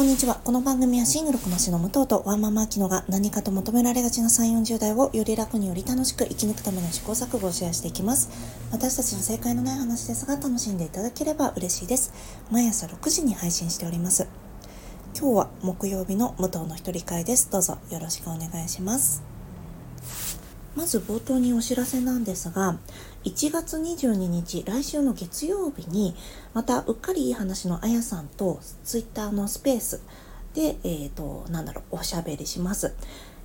こんにちは。この番組はシングルこなしの武藤とワンママアキノが何かと求められがちな3、40代をより楽により楽しく生き抜くための試行錯誤をシェアしていきます。私たちの正解のない話ですが楽しんでいただければ嬉しいです。毎朝6時に配信しております。今日は木曜日の武藤の一人会です。どうぞよろしくお願いします。まず冒頭にお知らせなんですが、1月22日、来週の月曜日に、またうっかりいい話のあやさんとツイッターのスペースで、えっ、と、なんだろう、おしゃべりします。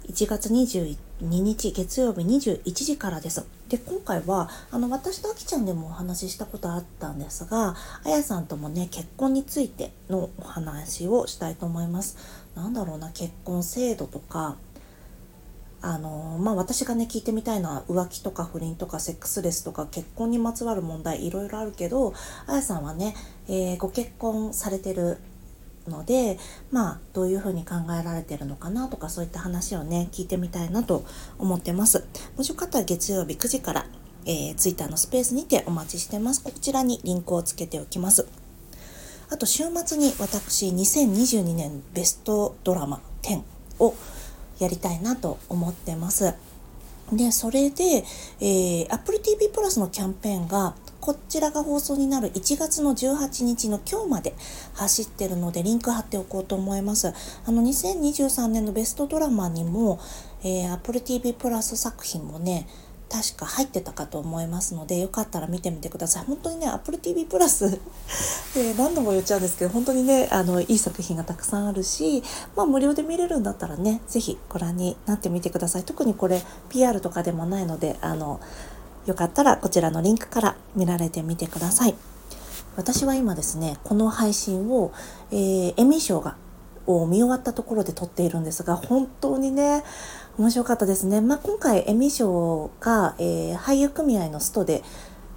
1月22日月曜日21時からです。で、今回は、あの、私とあきちゃんでもお話ししたことあったんですが、あやさんともね、結婚についてのお話をしたいと思います。なんだろうな、結婚制度とか、あのまあ私がね聞いてみたいのは浮気とか不倫とかセックスレスとか結婚にまつわる問題いろいろあるけどあやさんはね、えーご結婚されてるのでまあどういうふうに考えられてるのかなとかそういった話をね聞いてみたいなと思ってます。もしよかったら月曜日9時から、えー、ツイッターのスペースにてお待ちしてます。こちらにリンクをつけておきます。あと週末に私2022年ベストドラマ10をやりたいなと思ってます。で、それで、えー、Apple TV プラスのキャンペーンが、こちらが放送になる1月の18日の今日まで走ってるので、リンク貼っておこうと思います。あの、2023年のベストドラマにも、えー、Apple TV プラス作品もね、確か入ってたかと思いますので、よかったら見てみてください。本当にね、Apple TV プラスえー何度も言っちゃうんですけど、本当にね、あの、いい作品がたくさんあるし、まあ無料で見れるんだったらね、ぜひご覧になってみてください。特にこれ PR とかでもないので、あの、よかったらこちらのリンクから見られてみてください。私は今ですね、この配信を、えーエミー賞がを見終わったところで撮っているんですが、本当にね、面白かったですね。まあ、今回エミー賞が、えー俳優組合のストで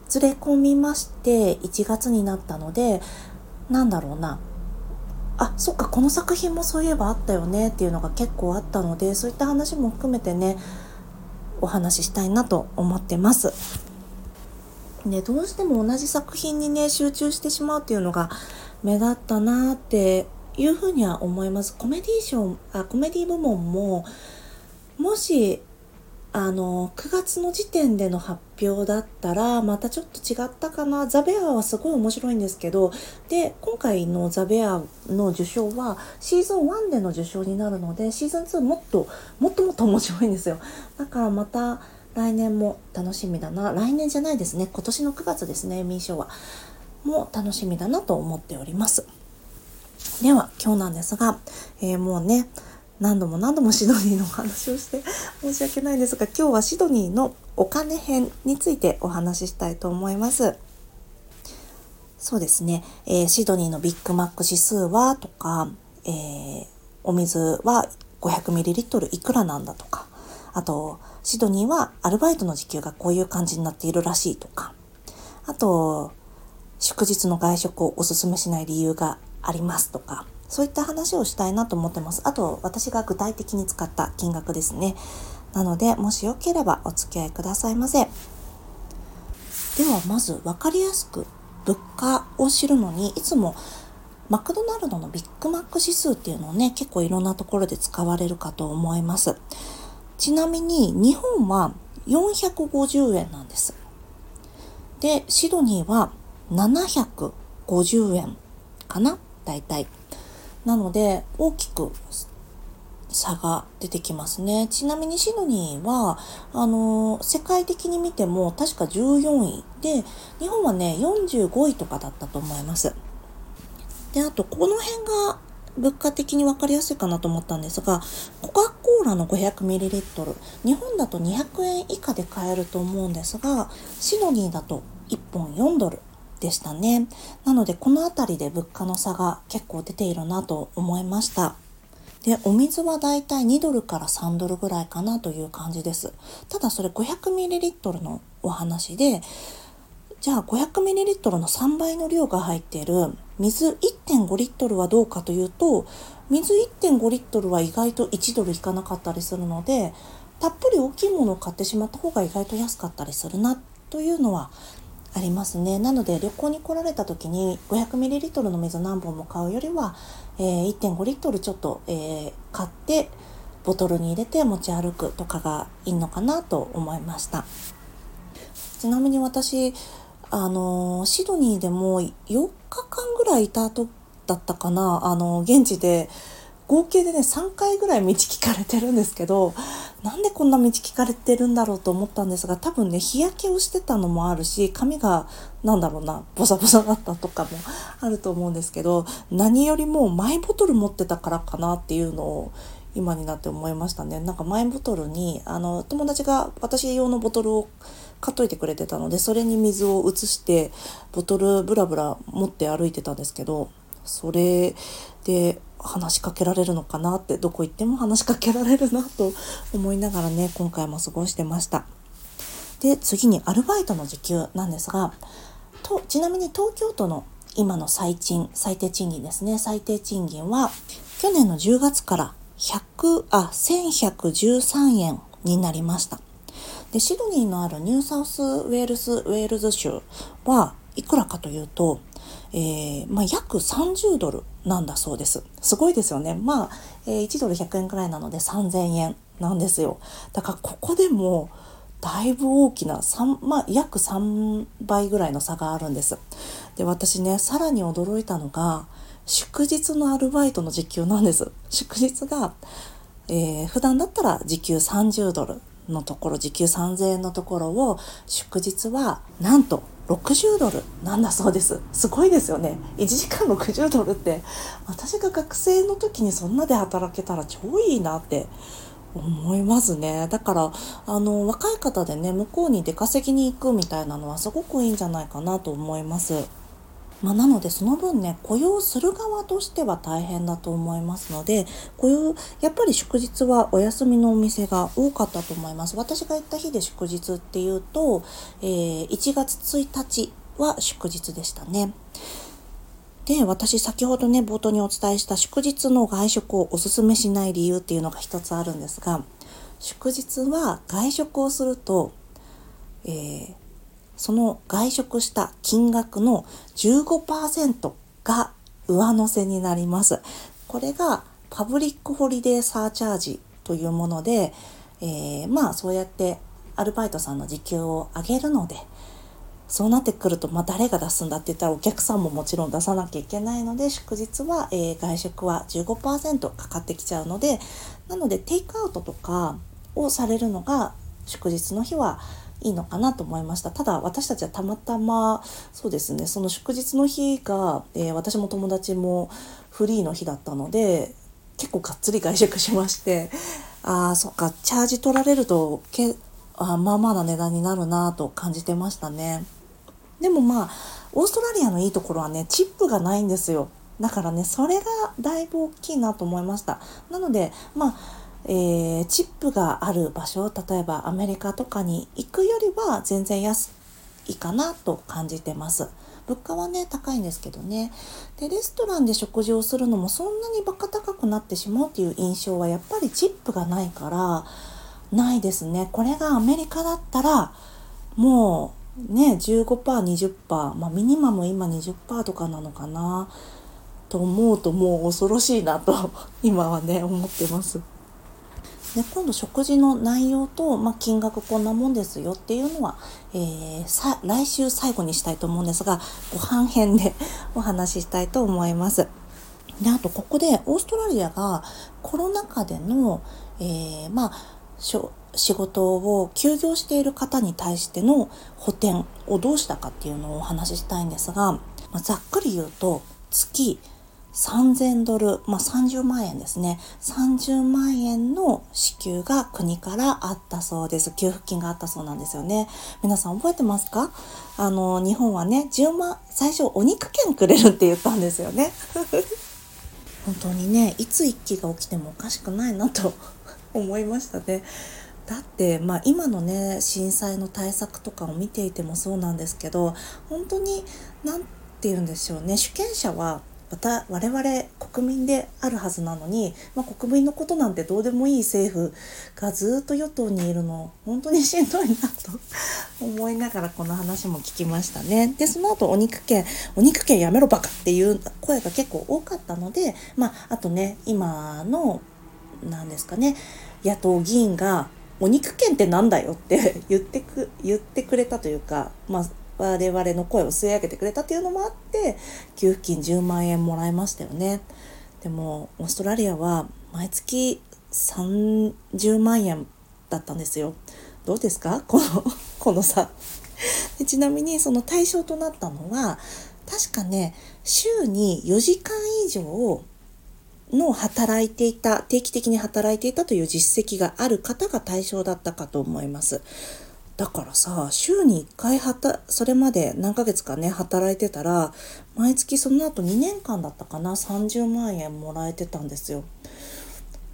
ずれ込みまして、1月になったので、なんだろうな。あ、そっか、この作品もそういえばあったよねっていうのが結構あったので、そういった話も含めてね、お話ししたいなと思ってます。ね、どうしても同じ作品にね、集中してしまうっていうのが目立ったなっていうふうには思います。コメディ賞、あ、コメディ部門も、もし、あの、9月の時点での発表だったら、またちょっと違ったかな。ザ・ベアはすごい面白いんですけど、で、今回のザ・ベアの受賞はシーズン1での受賞になるので、シーズン2もっと、もっともっと面白いんですよ。だからまた来年も楽しみだな。来年じゃないですね。今年の9月ですね、エミー賞は。も楽しみだなと思っております。では、今日なんですが、えーもうね、何度も何度もシドニーのお話をして 申し訳ないんですが、今日はシドニーのお金編についてお話ししたいと思います。そうですね、えーシドニーのビッグマック指数はとか、えーお水は 500ml いくらなんだとか、あと、シドニーはアルバイトの時給がこういう感じになっているらしいとか、あと、祝日の外食をおすすめしない理由がありますとか、そういった話をしたいなと思ってます。あと、私が具体的に使った金額ですね。なので、もしよければお付き合いくださいませ。では、まず分かりやすく物価を知るのに、いつもマクドナルドのビッグマック指数っていうのをね、結構いろんなところで使われるかと思います。ちなみに、日本は450円なんです。で、シドニーは750円かな大体。なので、大きく差が出てきますね。ちなみにシドニーは、あの世界的に見ても確か14位で、日本はね、45位とかだったと思います。で、あと、この辺が物価的に分かりやすいかなと思ったんですが、コカ・コーラの 500ml、日本だと200円以下で買えると思うんですが、シドニーだと1本4ドルでしたね。なので、この辺りで物価の差が結構出ているなと思いました。で、お水はだいたい2ドルから3ドルぐらいかなという感じです。ただそれ 500ml のお話で、じゃあ 500ml の3倍の量が入っている水1.5リットルはどうかというと、水1.5リットルは意外と1ドルいかなかったりするので、たっぷり大きいものを買ってしまった方が意外と安かったりするなというのはありますね。なので旅行に来られた時に 500ml の水何本も買うよりは、えー、1.5リットルちょっと、えー、買ってボトルに入れて持ち歩くとかがいいのかなと思いました。ちなみに私あのシドニーでも4日間ぐらいいた後だったかな。あの現地で合計でね3回ぐらい道聞かれてるんですけどなんでこんな道聞かれてるんだろうと思ったんですが多分ね日焼けをしてたのもあるし髪がなんだろうなボサボサだったとかもあると思うんですけど何よりもマイボトル持ってたからかなっていうのを今になって思いましたね。なんかマイボトルにあの友達が私用のボトルを買っといてくれてたのでそれに水を移してボトルブラブラ持って歩いてたんですけどそれで話しかけられるのかなってどこ行っても話しかけられるなと思いながらね今回も過ごしてました。で次にアルバイトの時給なんですがとちなみに東京都の今の最賃最低賃金ですね。最低賃金は去年の10月から100あ1113円になりました。でシドニーのあるニューサウスウェールズウェールズ州はいくらかというとえー、まあ、約30ドルなんだそうです。すごいですよね。まあ、えー、1ドル100円くらいなので3000円なんですよ。だからここでもだいぶ大きな3、まあ、約3倍ぐらいの差があるんです。で、私ね、さらに驚いたのが、祝日のアルバイトの時給なんです。祝日が、えー、普段だったら時給30ドルのところ、時給3000円のところを、祝日はなんと60ドルなんだそうです。すごいですよね。1時間60ドルって。私が学生の時にそんなで働けたら超いいなって思いますね。だからあの若い方でね向こうに出稼ぎに行くみたいなのはすごくいいんじゃないかなと思います。まあ、なのでその分ね雇用する側としては大変だと思いますので雇用やっぱり祝日はお休みのお店が多かったと思います。私が行った日で祝日っていうと、えー、1月1日は祝日でしたね。で私先ほどね冒頭にお伝えした祝日の外食をおすすめしない理由っていうのが一つあるんですが祝日は外食をすると、えーその外食した金額の15%が上乗せになります。これがパブリックホリデーサーチャージというもので、えー、まあそうやってアルバイトさんの時給を上げるので、そうなってくると、まあ、誰が出すんだって言ったらお客さんももちろん出さなきゃいけないので祝日は、えー、外食は15%かかってきちゃうのでなのでテイクアウトとかをされるのが祝日の日はいいのかなと思いました。ただ私たちはたまたまそうですねその祝日の日が、えー、私も友達もフリーの日だったので結構がっつり外食しましてああそっかチャージ取られるとけあまあまあな値段になるなと感じてましたね。でもまあオーストラリアのいいところはねチップがないんですよ。だからねそれがだいぶ大きいなと思いました。なのでまあえー、チップがある場所例えばアメリカとかに行くよりは全然安いかなと感じてます。物価はね高いんですけどねでレストランで食事をするのもそんなにバカ高くなってしまうっていう印象はやっぱりチップがないからないですねこれがアメリカだったらもうね 15%20% まあミニマム今20%とかなのかなと思うともう恐ろしいなと今はね思ってます。で今度食事の内容と、まあ、金額こんなもんですよっていうのは、えー、さ来週最後にしたいと思うんですがご飯編で お話ししたいと思います。であとここでオーストラリアがコロナ禍での、えー、まあ仕事を休業している方に対しての補填をどうしたかっていうのをお話ししたいんですが、まあ、ざっくり言うと月3000ドル、まあ、30万円ですね。30万円の支給が国からあったそうです。給付金があったそうなんですよね。皆さん覚えてますか？あの、日本はね、10万、最初お肉券くれるって言ったんですよね。本当にね、いつ一気が起きてもおかしくないなと 思いましたね。だって、まあ、今のね震災の対策とかを見ていてもそうなんですけど本当に何て言うんでしょうね主権者はまた我々国民であるはずなのに、まあ、国民のことなんてどうでもいい政府がずっと与党にいるの本当にしんどいなと 思いながらこの話も聞きましたね。でその後お肉券お肉券やめろバカっていう声が結構多かったので、まあ、あとね今の何ですかね野党議員がお肉券ってなんだよって 言ってく言ってくれたというか、まあ、我々の声を吸い上げてくれたっていうのもあって給付金10万円もらいましたよね。でもオーストラリアは毎月30万円だったんですよ。どうですか？このこの差。でちなみにその対象となったのは確かね週に4時間以上の働いていた定期的に働いていたという実績がある方が対象だったかと思います。だからさ週に1回はたそれまで何ヶ月かね働いてたら毎月その後2年間だったかな30万円もらえてたんですよ。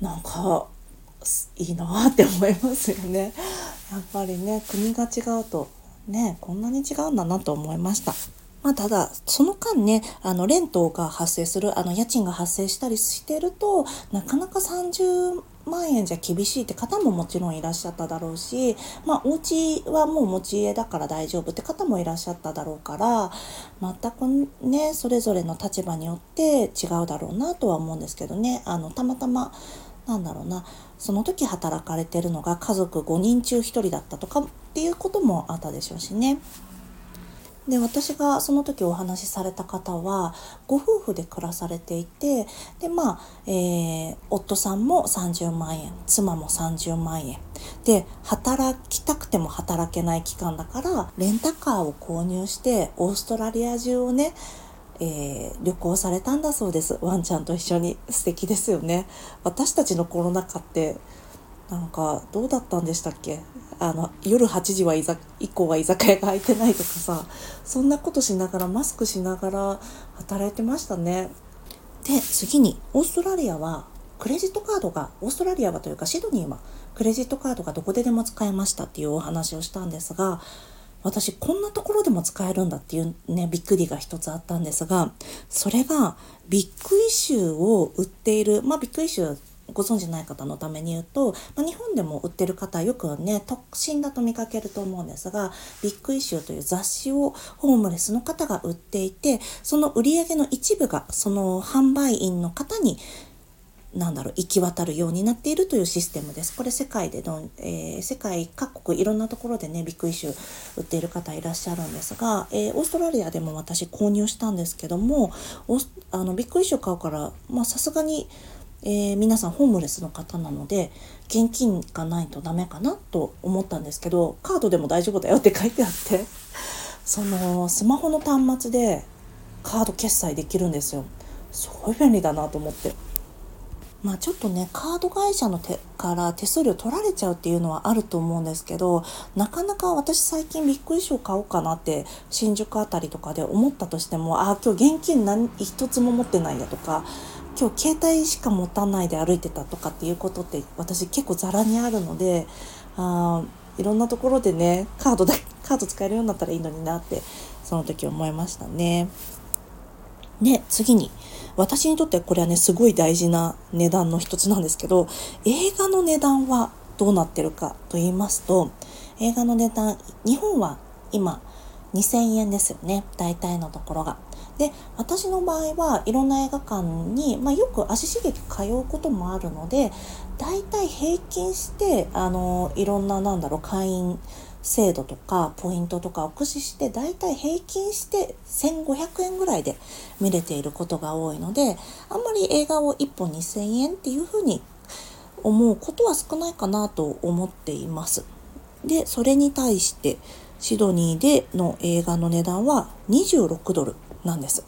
なんかいいなって思いますよね。やっぱりね国が違うとねこんなに違うんだなと思いました。まあ、ただ、その間ね、あの、レントが発生する、あの、家賃が発生したりしてると、なかなか30万円じゃ厳しいって方ももちろんいらっしゃっただろうし、まあ、お家はもう持ち家だから大丈夫って方もいらっしゃっただろうから、全くね、それぞれの立場によって違うだろうなとは思うんですけどね、あの、たまたま、なんだろうな、その時働かれてるのが家族5人中1人だったとかっていうこともあったでしょうしね。で私がその時お話しされた方はご夫婦で暮らされていてでまあ、えー、夫さんも30万円妻も30万円。で働きたくても働けない期間だからレンタカーを購入してオーストラリア中をねえー、旅行されたんだそうです。ワンちゃんと一緒に。素敵ですよね。私たちのコロナ禍ってなんかどうだったんでしたっけ？あの夜8時は以降は居酒屋が開いてないとかさそんなことしながらマスクしながら働いてましたね。で次にオーストラリアはクレジットカードがオーストラリアはというかシドニーはクレジットカードがどこででも使えましたっていうお話をしたんですが私こんなところでも使えるんだっていうねびっくりが一つあったんですがそれがビッグイシューを売っているまあビッグイシューご存じない方のために言うと、まあ、日本でも売ってる方よくね特進だと見かけると思うんですがビッグイシューという雑誌をホームレスの方が売っていてその売り上げの一部がその販売員の方になんだろう行き渡るようになっているというシステムです。これ世界での、えー、世界各国いろんなところでねビッグイシュー売っている方いらっしゃるんですが、えー、オーストラリアでも私購入したんですけどもあのビッグイシュー買うからさすがにえー、皆さんホームレスの方なので現金がないとダメかなと思ったんですけどカードでも大丈夫だよって書いてあって そのスマホの端末でカード決済できるんですよ。すごい便利だなと思って。まあちょっとねカード会社の手から手数料取られちゃうっていうのはあると思うんですけどなかなか私最近ビッグイシュー買おうかなって新宿あたりとかで思ったとしてもああ今日現金何一つも持ってないやとか今日携帯しか持たないで歩いてたとかっていうことって私結構ザラにあるのであいろんなところでねカードだ カード使えるようになったらいいのになってその時思いましたね。で次に私にとってこれはねすごい大事な値段の一つなんですけど映画の値段はどうなってるかと言いますと映画の値段日本は今2000円ですよね大体のところが。で私の場合はいろんな映画館に、まあ、よく足しげく通うこともあるので大体平均してあのいろんななんだろう会員制度とかポイントとかを駆使して大体平均して1500円ぐらいで見れていることが多いのであんまり映画を1本2000円っていうふうに思うことは少ないかなと思っています。でそれに対してシドニーでの映画の値段は26ドルなんです。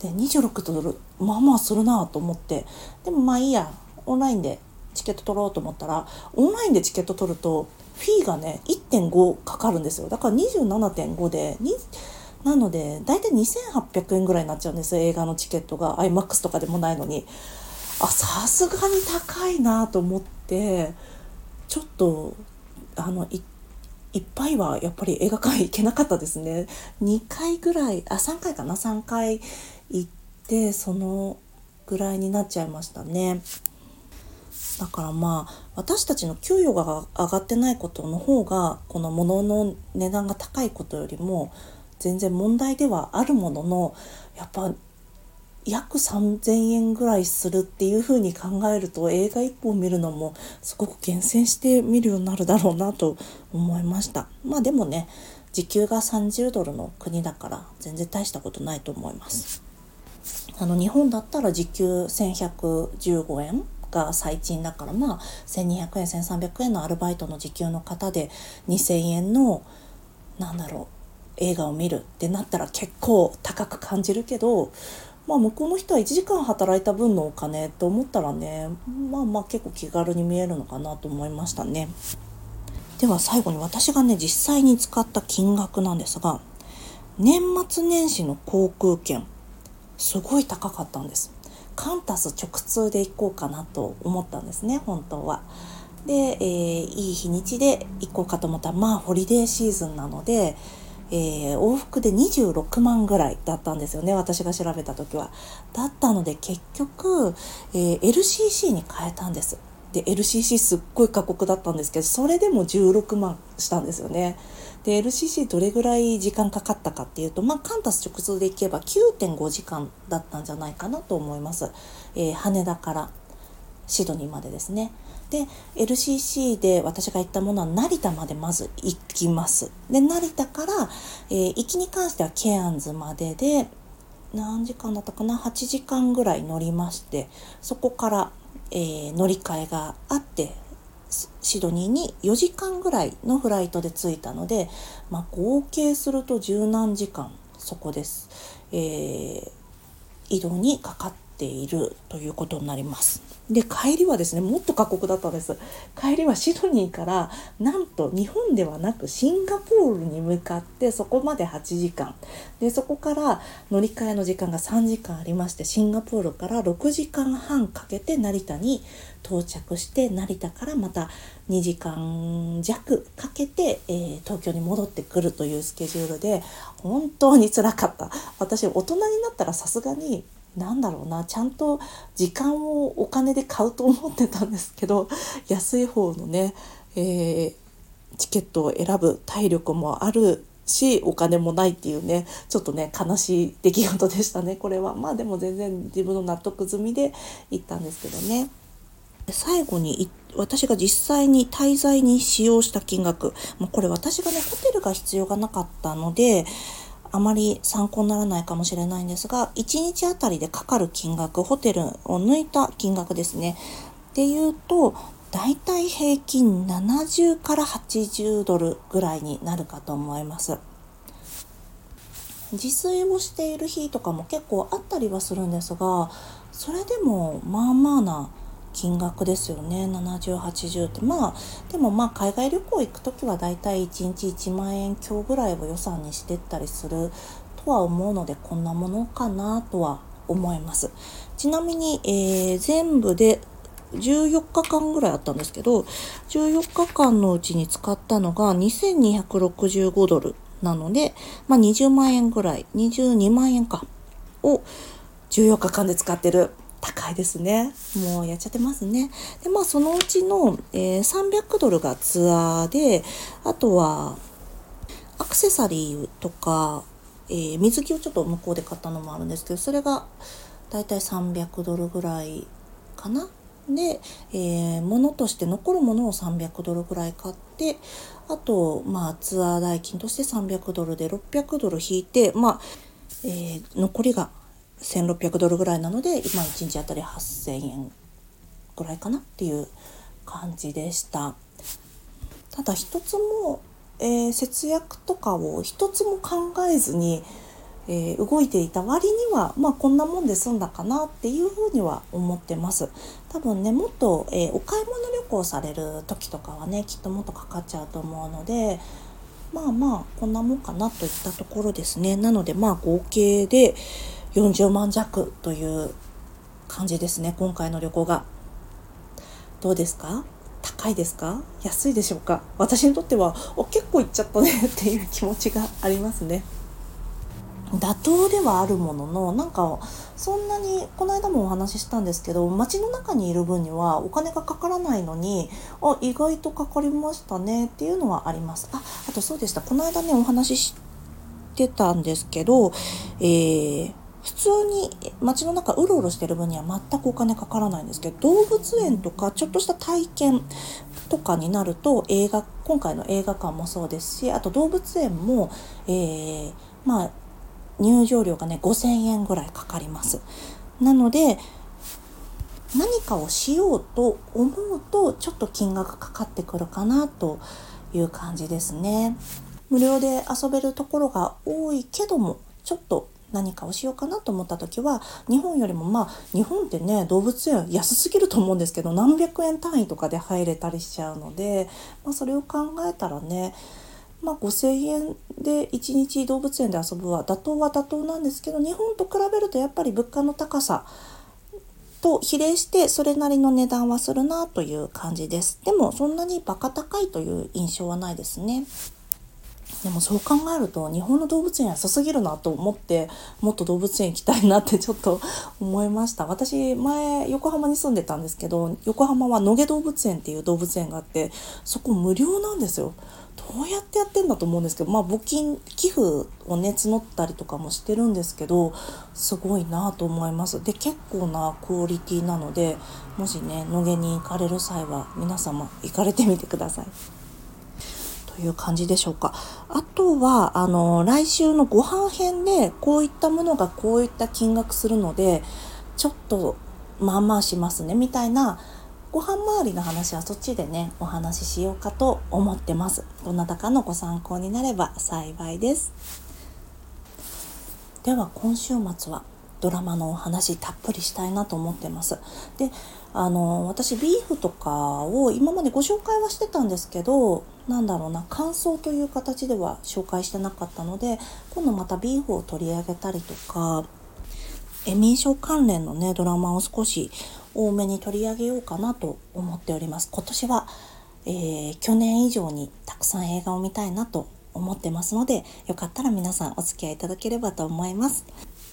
で26ドル。まあまあするなと思って。でもまあいいや。オンラインでチケット取ろうと思ったらオンラインでチケット取るとフィーがね1.5かかるんですよ。だから27.5でなので大体2800円ぐらいになっちゃうんです。映画のチケットが。iMAX とかでもないのに。あさすがに高いなと思ってちょっとあの行っていっぱいはやっぱり映画館行けなかったですね2回ぐらいあ3回かな？3回行っでそのぐらいになっちゃいましたね。だからまあ私たちの給与が上がってないことの方がこの物の値段が高いことよりも全然問題ではあるもののやっぱ約3,000円ぐらいするっていうふうに考えると映画1本見るのもすごく厳選して見るようになるだろうなと思いました。まあでもね時給が30ドルの国だから全然大したことないと思います。あの日本だったら時給1115円が最賃だからまあ1200円1300円のアルバイトの時給の方で2,000円のなんだろう映画を見るってなったら結構高く感じるけどまあ向こうの人は1時間働いた分のお金と思ったらねまあまあ結構気軽に見えるのかなと思いましたね。では最後に私がね実際に使った金額なんですが年末年始の航空券すごい高かったんですカンタス直通で行こうかなと思ったんですね本当は。で、えー、いい日にちで行こうかと思ったらまあホリデーシーズンなので、えー、往復で26万ぐらいだったんですよね私が調べた時は。だったので結局、えー、LCC に変えたんです。で LCC すっごい過酷だったんですけどそれでも16万したんですよね。で LCC どれぐらい時間かかったかっていうと、まあ、カンタス直通で行けば9.5時間だったんじゃないかなと思います、えー、羽田からシドニーまでですね。で LCC で私が行ったものは成田までまず行きます。で成田から、えー、行きに関してはケアンズまでで何時間だったかな？8時間ぐらい乗りましてそこから、えー、乗り換えがあってシドニーに4時間ぐらいのフライトで着いたので、まあ、合計すると十何時間そこです、えー、移動にかかってているということになります。で帰りはですねもっと過酷だったんです。帰りはシドニーからなんと日本ではなくシンガポールに向かってそこまで8時間。でそこから乗り換えの時間が3時間ありましてシンガポールから6時間半かけて成田に到着して成田からまた2時間弱かけて、えー、東京に戻ってくるというスケジュールで本当につらかった。私大人になったらさすがになんだろうなちゃんと時間をお金で買うと思ってたんですけど 安い方のね、えー、チケットを選ぶ体力もあるしお金もないっていうねちょっとね悲しい出来事でしたねこれは。まあでも全然自分の納得済みで行ったんですけどね。最後に私が実際に滞在に使用した金額、まあ、これ私がねホテルが必要がなかったのであまり参考にならないかもしれないんですが1日あたりでかかる金額ホテルを抜いた金額ですね。っていうとだいたい平均70から80ドルぐらいになるかと思います。自炊をしている日とかも結構あったりはするんですがそれでもまあまあな金額ですよね。7080って。まあでもまあ海外旅行行く時はだいたい1日1万円強ぐらいを予算にしてったりする。とは思うのでこんなものかなとは思います。ちなみに、えー、全部で14日間ぐらいあったんですけど14日間のうちに使ったのが2265ドルなので、まあ、20万円ぐらい22万円かを14日間で使ってる。高いですね。もうやっちゃってますね。で、まあそのうちの、えー、300ドルがツアーで、あとはアクセサリーとか、えー、水着をちょっと向こうで買ったのもあるんですけど、それがだいたい300ドルぐらいかな。で、えー、物として残るものを300ドルぐらい買ってあと、まあ、ツアー代金として300ドルで600ドル引いて、まあえー、残りが1600ドルぐらいなので今1日あたり8000円ぐらいかなっていう感じでした。ただ一つも、えー、節約とかを一つも考えずに、えー、動いていた割にはまあこんなもんで済んだかなっていうふうには思ってます。多分ねもっと、えー、お買い物旅行される時とかはねきっともっとかかっちゃうと思うのでまあまあこんなもんかなといったところですね。なのでまあ合計で40万弱という感じですね今回の旅行が。どうですか？高いですか？安いでしょうか？私にとってはお結構いっちゃったね っていう気持ちがありますね。妥当ではあるもののなんかそんなにこの間もお話ししたんですけど街の中にいる分にはお金がかからないのにあ意外とかかりましたねっていうのはあります。ああとそうでした。この間ねお話ししてたんですけど、えー、普通に街の中うろうろしてる分には全くお金かからないんですけど動物園とかちょっとした体験とかになると映画今回の映画館もそうですしあと動物園も、えー、まあ入場料がね5000円ぐらいかかります。なので何かをしようと思うとちょっと金額かかってくるかなという感じですね。無料で遊べるところが多いけどもちょっと何かをしようかなと思った時は日本よりもまあ日本ってね動物園安すぎると思うんですけど何百円単位とかで入れたりしちゃうので、まあ、それを考えたらねまあ、5,000円で1日動物園で遊ぶは妥当は妥当なんですけど日本と比べるとやっぱり物価の高さと比例してそれなりの値段はするなという感じです。でもそんなにバカ高いという印象はないですね。でもそう考えると日本の動物園安すぎるなと思ってもっと動物園行きたいなってちょっと思いました。私前横浜に住んでたんですけど横浜は野毛動物園っていう動物園があってそこ無料なんですよ。どうやってやってんだと思うんですけどまあ募金寄付をね募ったりとかもしてるんですけどすごいなと思います。で結構なクオリティなのでもしね野毛に行かれる際は皆様行かれてみてください。という感じでしょうか。あとはあの来週のご飯編でこういったものがこういった金額するのでちょっとまあまあしますね。みたいなご飯周りの話はそっちでねお話ししようかと思ってます。どなたかのご参考になれば幸いです。では今週末はドラマのお話たっぷりしたいなと思ってます。であの私ビーフとかを今までご紹介はしてたんですけどなんだろうな感想という形では紹介してなかったので今度またビーフを取り上げたりとかエミー賞関連のねドラマを少し多めに取り上げようかなと思っております。今年は、えー、去年以上にたくさん映画を見たいなと思ってますのでよかったら皆さんお付き合いいただければと思います。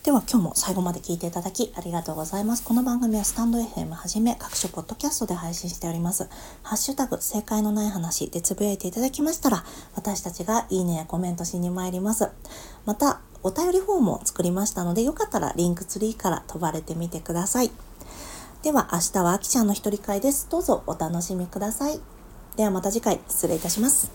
では今日も最後まで聞いていただきありがとうございます。この番組はスタンド FM はじめ各種ポッドキャストで配信しております。ハッシュタグ正解のない話でつぶやいていただきましたら私たちがいいねやコメントしに参ります。またお便りフォームを作りましたのでよかったらリンクツリーから飛ばれてみてください。では明日はあきちゃんの一人会です。どうぞお楽しみください。ではまた次回失礼いたします。